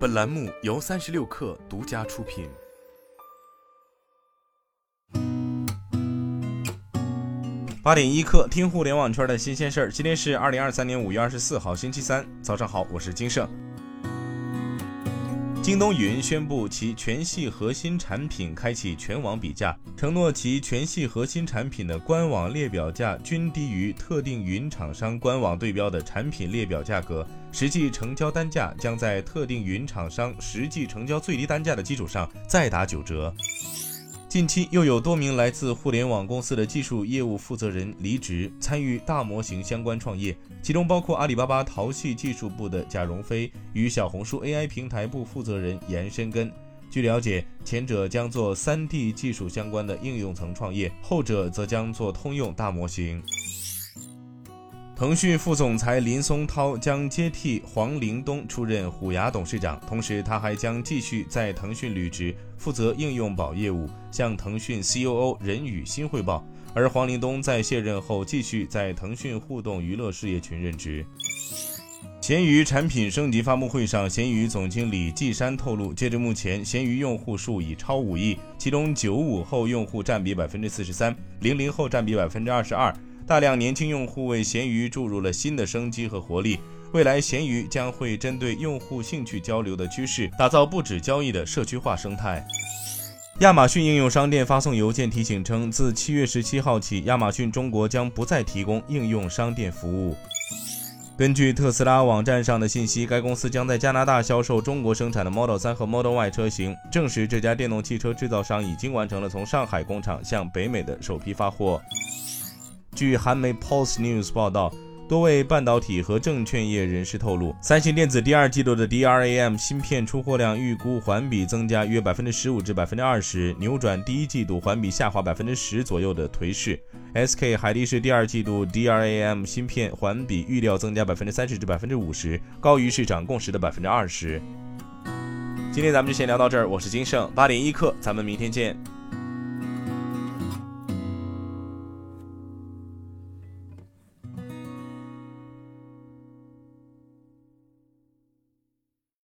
本栏目由三十六氪独家出品。八点一刻，听互联网圈的新鲜事儿。今天是二零二三年五月二十四号，星期三，早上好，我是金盛。京东云宣布其全系核心产品开启全网比价，承诺其全系核心产品的官网列表价均低于特定云厂商官网对标的产品列表价格，实际成交单价将在特定云厂商实际成交最低单价的基础上再打九折。近期又有多名来自互联网公司的技术业务负责人离职，参与大模型相关创业，其中包括阿里巴巴淘系技术部的贾荣飞与小红书 AI 平台部负责人严深根。据了解，前者将做 3D 技术相关的应用层创业，后者则将做通用大模型。腾讯副总裁林松涛将接替黄凌东出任虎牙董事长，同时他还将继续在腾讯履职，负责应用宝业务，向腾讯 COO 任宇新汇报。而黄凌东在卸任后，继续在腾讯互动娱乐事业群任职。闲鱼产品升级发布会上，闲鱼总经理季山透露，截至目前，闲鱼用户数已超五亿，其中九五后用户占比百分之四十三，零零后占比百分之二十二。大量年轻用户为闲鱼注入了新的生机和活力。未来，闲鱼将会针对用户兴趣交流的趋势，打造不止交易的社区化生态。亚马逊应用商店发送邮件提醒称，自七月十七号起，亚马逊中国将不再提供应用商店服务。根据特斯拉网站上的信息，该公司将在加拿大销售中国生产的 Model 3和 Model Y 车型，证实这家电动汽车制造商已经完成了从上海工厂向北美的首批发货。据韩媒 Pulse News 报道，多位半导体和证券业人士透露，三星电子第二季度的 DRAM 芯片出货量预估环比增加约百分之十五至百分之二十，扭转第一季度环比下滑百分之十左右的颓势。SK 海力士第二季度 DRAM 芯片环比预料增加百分之三十至百分之五十，高于市场共识的百分之二十。今天咱们就先聊到这儿，我是金盛八点一刻，咱们明天见。